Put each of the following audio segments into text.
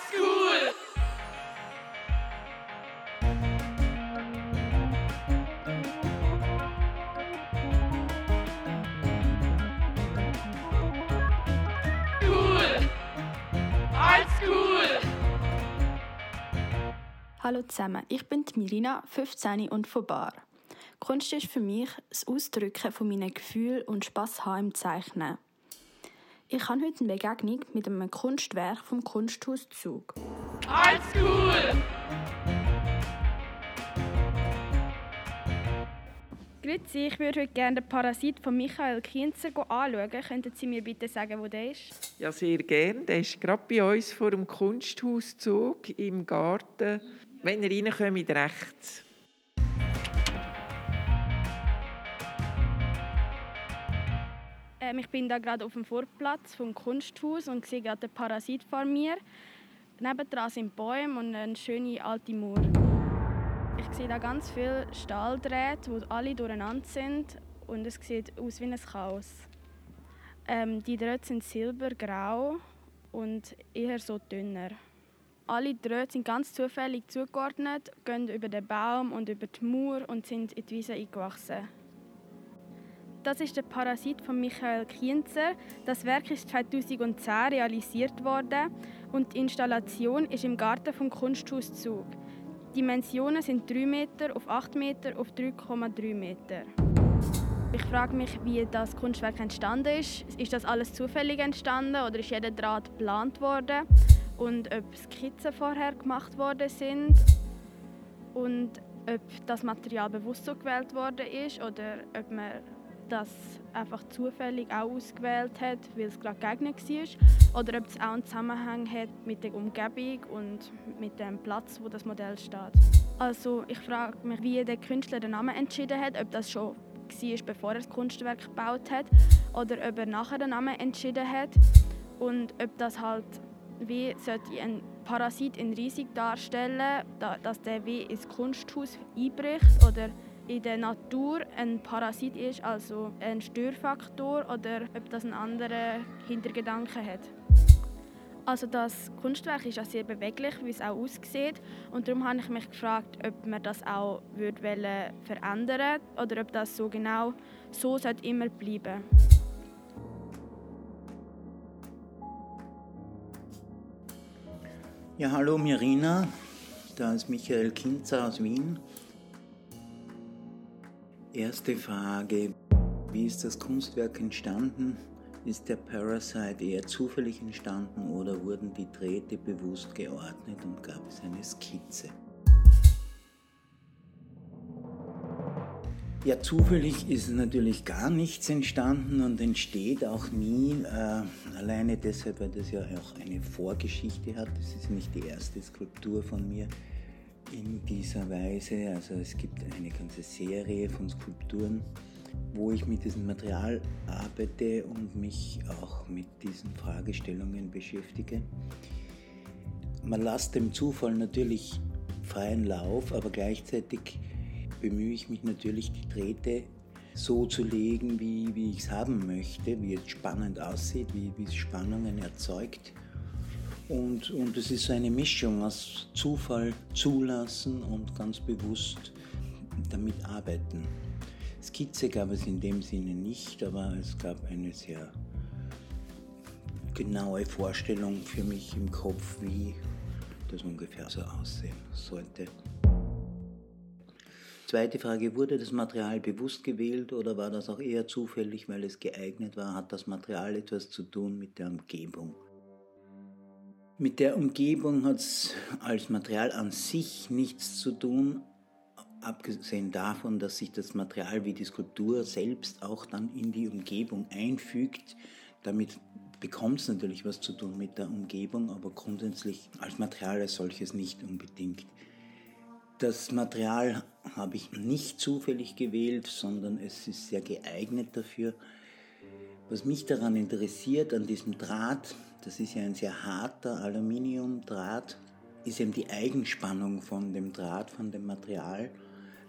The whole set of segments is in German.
Oldschool! Cool! Oldschool! Hallo zusammen, ich bin die Mirina, 15 und von Bar. Kunst ist für mich das Ausdrücken von meinen Gefühlen und Spass haben im Zeichnen. Ich habe heute eine Begegnung mit einem Kunstwerk vom Kunsthaus Zug. Oldschool! Grüezi, ich würde heute gerne den Parasit von Michael Kienzer anschauen. Könnten Sie mir bitte sagen, wo der ist? Ja, sehr gern. Der ist gerade bei uns vor dem Kunsthauszug im Garten. Wenn ihr reinkommt, rechts. Ähm, ich bin da gerade auf dem Vorplatz vom Kunsthaus und sehe gerade den Parasit vor mir. Nebendran sind Bäume und eine schöne alte Mauer. Ich sehe da ganz viele Stahldrähte, die alle durcheinander sind und es sieht aus wie ein Chaos. Ähm, die Drähte sind silbergrau und eher so dünner. Alle Drähte sind ganz zufällig zugeordnet, gehen über den Baum und über die Mauer und sind in die Wiese eingewachsen. Das ist der Parasit von Michael Kienzer. Das Werk ist 2010 realisiert worden und die Installation ist im Garten vom Kunsthaus Zug. Die Dimensionen sind 3 Meter auf 8 Meter auf 3,3 Meter. Ich frage mich, wie das Kunstwerk entstanden ist. Ist das alles zufällig entstanden oder ist jeder Draht geplant worden? Und ob Skizzen vorher gemacht worden sind und ob das Material bewusst so gewählt worden ist oder ob man das einfach zufällig auch ausgewählt hat, weil es gerade geeignet war, oder ob es auch einen Zusammenhang hat mit der Umgebung und mit dem Platz, wo das Modell steht. Also ich frage mich, wie der Künstler den Namen entschieden hat, ob das schon war, bevor er das Kunstwerk gebaut hat, oder ob er nachher den Namen entschieden hat und ob das halt wie sollte ein Parasit in riesig darstellen, dass der wie ins Kunsthaus einbricht oder in der Natur ein Parasit ist, also ein Störfaktor, oder ob das einen anderen Hintergedanken hat. Also das Kunstwerk ist auch sehr beweglich, wie es auch aussieht. Und darum habe ich mich gefragt, ob man das auch würde verändern oder ob das so genau so sollte immer bleiben Ja, hallo Mirina, da ist Michael Kinzer aus Wien. Erste Frage, wie ist das Kunstwerk entstanden? Ist der Parasite eher zufällig entstanden oder wurden die Drähte bewusst geordnet und gab es eine Skizze? Ja, zufällig ist natürlich gar nichts entstanden und entsteht auch nie. Äh, alleine deshalb, weil das ja auch eine Vorgeschichte hat. Das ist nicht die erste Skulptur von mir, in dieser Weise. Also es gibt eine ganze Serie von Skulpturen, wo ich mit diesem Material arbeite und mich auch mit diesen Fragestellungen beschäftige. Man lässt dem Zufall natürlich freien Lauf, aber gleichzeitig bemühe ich mich natürlich, die Drähte so zu legen, wie, wie ich es haben möchte, wie es spannend aussieht, wie, wie es Spannungen erzeugt. Und, und es ist eine Mischung aus Zufall zulassen und ganz bewusst damit arbeiten. Skizze gab es in dem Sinne nicht, aber es gab eine sehr genaue Vorstellung für mich im Kopf, wie das ungefähr so aussehen sollte. Zweite Frage, wurde das Material bewusst gewählt oder war das auch eher zufällig, weil es geeignet war? Hat das Material etwas zu tun mit der Umgebung? Mit der Umgebung hat es als Material an sich nichts zu tun, abgesehen davon, dass sich das Material wie die Skulptur selbst auch dann in die Umgebung einfügt. Damit bekommt es natürlich was zu tun mit der Umgebung, aber grundsätzlich als Material als solches nicht unbedingt. Das Material habe ich nicht zufällig gewählt, sondern es ist sehr geeignet dafür. Was mich daran interessiert, an diesem Draht, das ist ja ein sehr harter Aluminiumdraht, ist eben die Eigenspannung von dem Draht, von dem Material,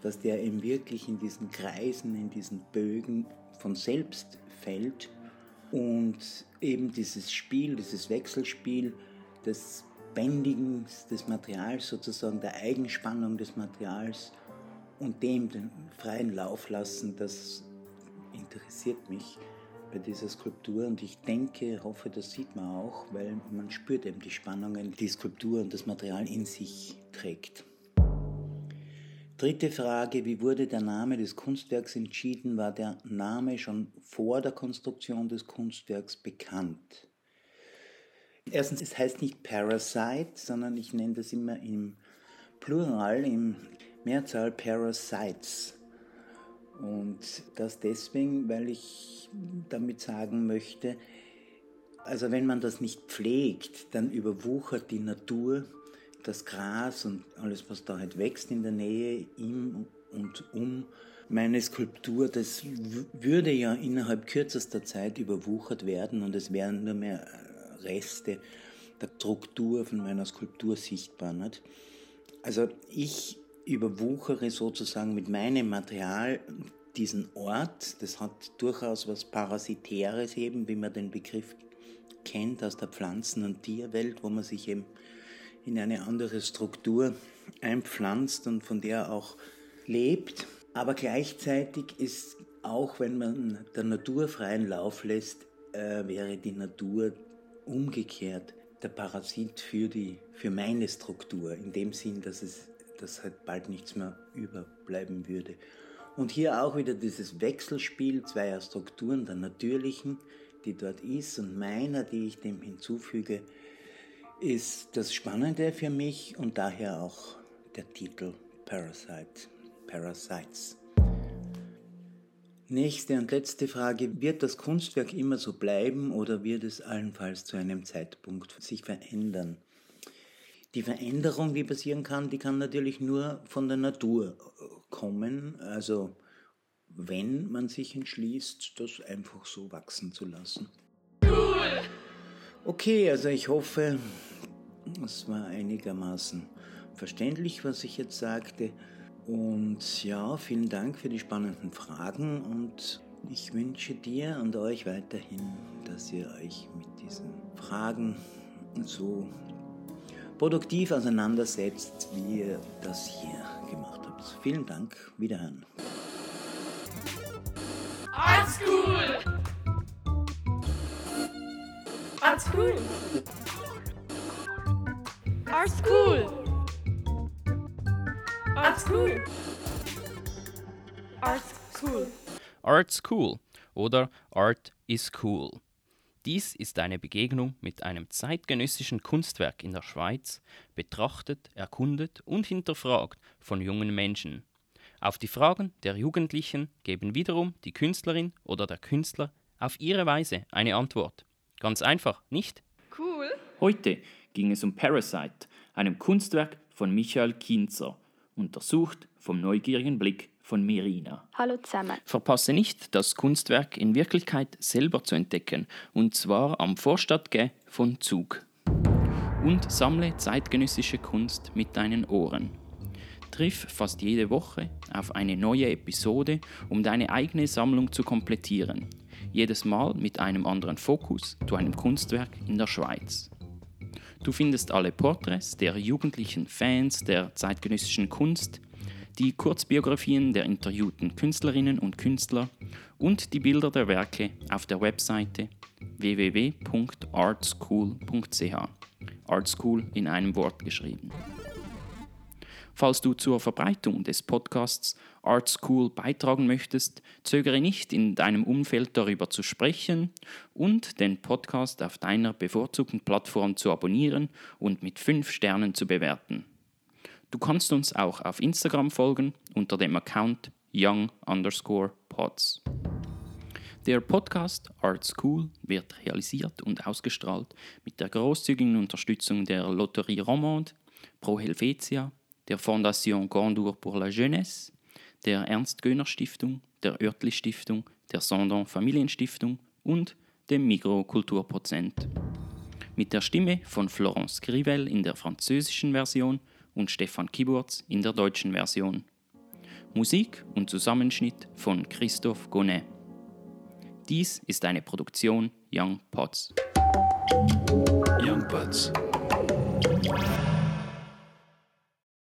dass der eben wirklich in diesen Kreisen, in diesen Bögen von selbst fällt. Und eben dieses Spiel, dieses Wechselspiel, das Bändigens des Materials, sozusagen der Eigenspannung des Materials und dem den freien Lauf lassen, das interessiert mich bei dieser Skulptur und ich denke, hoffe, das sieht man auch, weil man spürt eben die Spannungen, die, Skulptur und das Material in sich trägt. Dritte Frage, wie wurde der Name des Kunstwerks entschieden? War der Name schon vor der Konstruktion des Kunstwerks bekannt? Erstens, es heißt nicht Parasite, sondern ich nenne das immer im Plural, im Mehrzahl Parasites. Und das deswegen, weil ich damit sagen möchte, also wenn man das nicht pflegt, dann überwuchert die Natur das Gras und alles, was da halt wächst in der Nähe, im und um meine Skulptur, das würde ja innerhalb kürzester Zeit überwuchert werden und es wären nur mehr Reste der Struktur von meiner Skulptur sichtbar. Nicht? Also ich überwuchere sozusagen mit meinem Material diesen Ort. Das hat durchaus was Parasitäres eben, wie man den Begriff kennt aus der Pflanzen- und Tierwelt, wo man sich eben in eine andere Struktur einpflanzt und von der auch lebt. Aber gleichzeitig ist auch, wenn man der Natur freien Lauf lässt, äh, wäre die Natur umgekehrt der Parasit für, die, für meine Struktur, in dem Sinn, dass es dass halt bald nichts mehr überbleiben würde. Und hier auch wieder dieses Wechselspiel zweier Strukturen, der natürlichen, die dort ist, und meiner, die ich dem hinzufüge, ist das Spannende für mich und daher auch der Titel Parasite, Parasites. Nächste und letzte Frage. Wird das Kunstwerk immer so bleiben oder wird es allenfalls zu einem Zeitpunkt sich verändern? Die Veränderung, die passieren kann, die kann natürlich nur von der Natur äh, kommen. Also wenn man sich entschließt, das einfach so wachsen zu lassen. Cool! Okay, also ich hoffe, es war einigermaßen verständlich, was ich jetzt sagte. Und ja, vielen Dank für die spannenden Fragen und ich wünsche dir und euch weiterhin, dass ihr euch mit diesen Fragen so produktiv auseinandersetzt, wie ihr das hier gemacht habt. Vielen Dank, wiederhören. Art School! Art School! Art School! Art School! Art School! Art's cool oder Art is cool. Dies ist eine Begegnung mit einem zeitgenössischen Kunstwerk in der Schweiz, betrachtet, erkundet und hinterfragt von jungen Menschen. Auf die Fragen der Jugendlichen geben wiederum die Künstlerin oder der Künstler auf ihre Weise eine Antwort. Ganz einfach, nicht? Cool! Heute ging es um Parasite, einem Kunstwerk von Michael Kinzer, untersucht vom neugierigen Blick von Merina. Hallo zusammen. Verpasse nicht, das Kunstwerk in Wirklichkeit selber zu entdecken, und zwar am Vorstadtgä von Zug. Und sammle zeitgenössische Kunst mit deinen Ohren. Triff fast jede Woche auf eine neue Episode, um deine eigene Sammlung zu komplettieren. Jedes Mal mit einem anderen Fokus zu einem Kunstwerk in der Schweiz. Du findest alle Porträts der jugendlichen Fans der zeitgenössischen Kunst, die Kurzbiografien der interviewten Künstlerinnen und Künstler und die Bilder der Werke auf der Webseite www.artschool.ch. Artschool in einem Wort geschrieben. Falls du zur Verbreitung des Podcasts Art School beitragen möchtest, zögere nicht, in deinem Umfeld darüber zu sprechen und den Podcast auf deiner bevorzugten Plattform zu abonnieren und mit 5 Sternen zu bewerten. Du kannst uns auch auf Instagram folgen unter dem Account young underscore pods. Der Podcast Art School wird realisiert und ausgestrahlt mit der großzügigen Unterstützung der Lotterie Romande, Pro Helvetia, der Fondation Gondour pour la Jeunesse, der Ernst-Göhner-Stiftung, der Oertli-Stiftung, der Sondon Familienstiftung und dem Migro Kulturprozent. Mit der Stimme von Florence Grivel in der französischen Version und Stefan Kiburz in der deutschen Version. Musik und Zusammenschnitt von Christoph Gonet. Dies ist eine Produktion Young Pots. Young Pots.